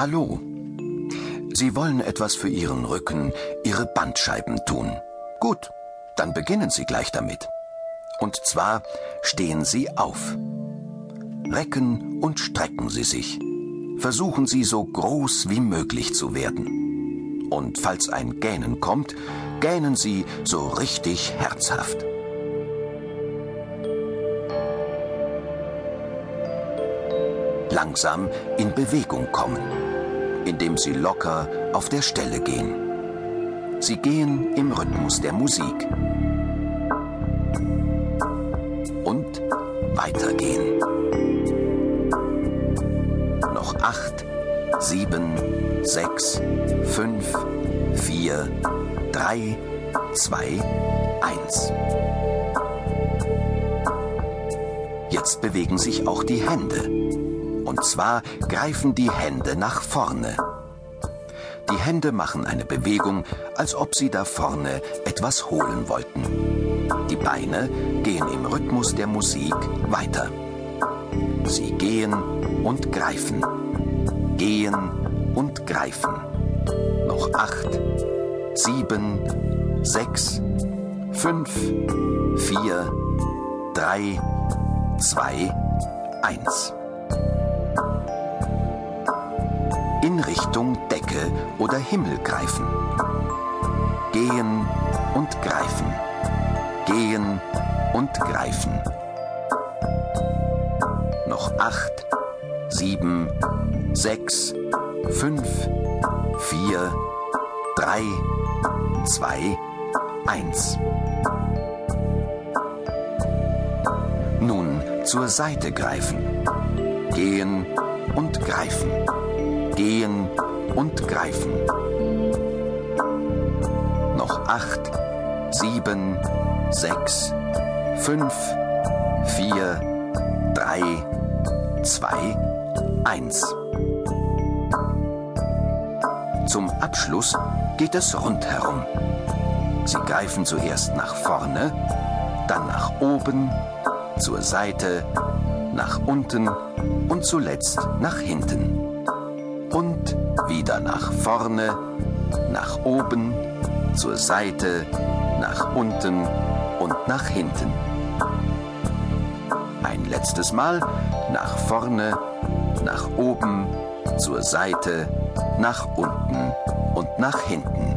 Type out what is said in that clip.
Hallo. Sie wollen etwas für Ihren Rücken, Ihre Bandscheiben tun. Gut, dann beginnen Sie gleich damit. Und zwar stehen Sie auf. Recken und strecken Sie sich. Versuchen Sie so groß wie möglich zu werden. Und falls ein Gähnen kommt, gähnen Sie so richtig herzhaft. Langsam in Bewegung kommen, indem Sie locker auf der Stelle gehen. Sie gehen im Rhythmus der Musik. Und weitergehen. Noch acht, sieben, sechs, fünf, vier, drei, zwei, eins. Jetzt bewegen sich auch die Hände. Und zwar greifen die Hände nach vorne. Die Hände machen eine Bewegung, als ob sie da vorne etwas holen wollten. Die Beine gehen im Rhythmus der Musik weiter. Sie gehen und greifen. Gehen und greifen. Noch acht, sieben, sechs, fünf, vier, drei, zwei, eins. Richtung Decke oder Himmel greifen. Gehen und greifen. Gehen und greifen. Noch acht, sieben, sechs, fünf, vier, drei, zwei, eins. Nun zur Seite greifen. Gehen und greifen. Gehen und greifen. Noch acht, sieben, sechs, fünf, vier, drei, zwei, eins. Zum Abschluss geht es rundherum. Sie greifen zuerst nach vorne, dann nach oben, zur Seite, nach unten und zuletzt nach hinten. Wieder nach vorne, nach oben, zur Seite, nach unten und nach hinten. Ein letztes Mal nach vorne, nach oben, zur Seite, nach unten und nach hinten.